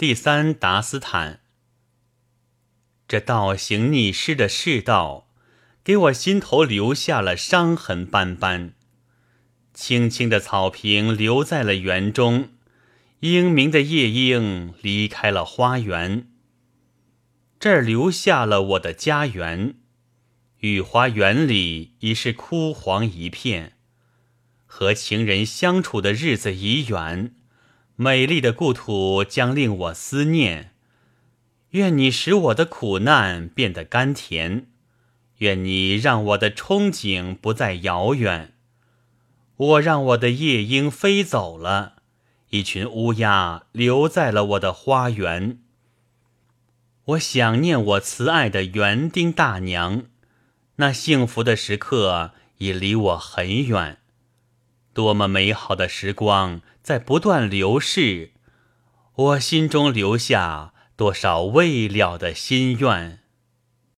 第三达斯坦，这倒行逆施的世道，给我心头留下了伤痕斑斑。青青的草坪留在了园中，英明的夜莺离开了花园。这儿留下了我的家园，御花园里已是枯黄一片。和情人相处的日子已远。美丽的故土将令我思念，愿你使我的苦难变得甘甜，愿你让我的憧憬不再遥远。我让我的夜莺飞走了，一群乌鸦留在了我的花园。我想念我慈爱的园丁大娘，那幸福的时刻已离我很远。多么美好的时光在不断流逝，我心中留下多少未了的心愿。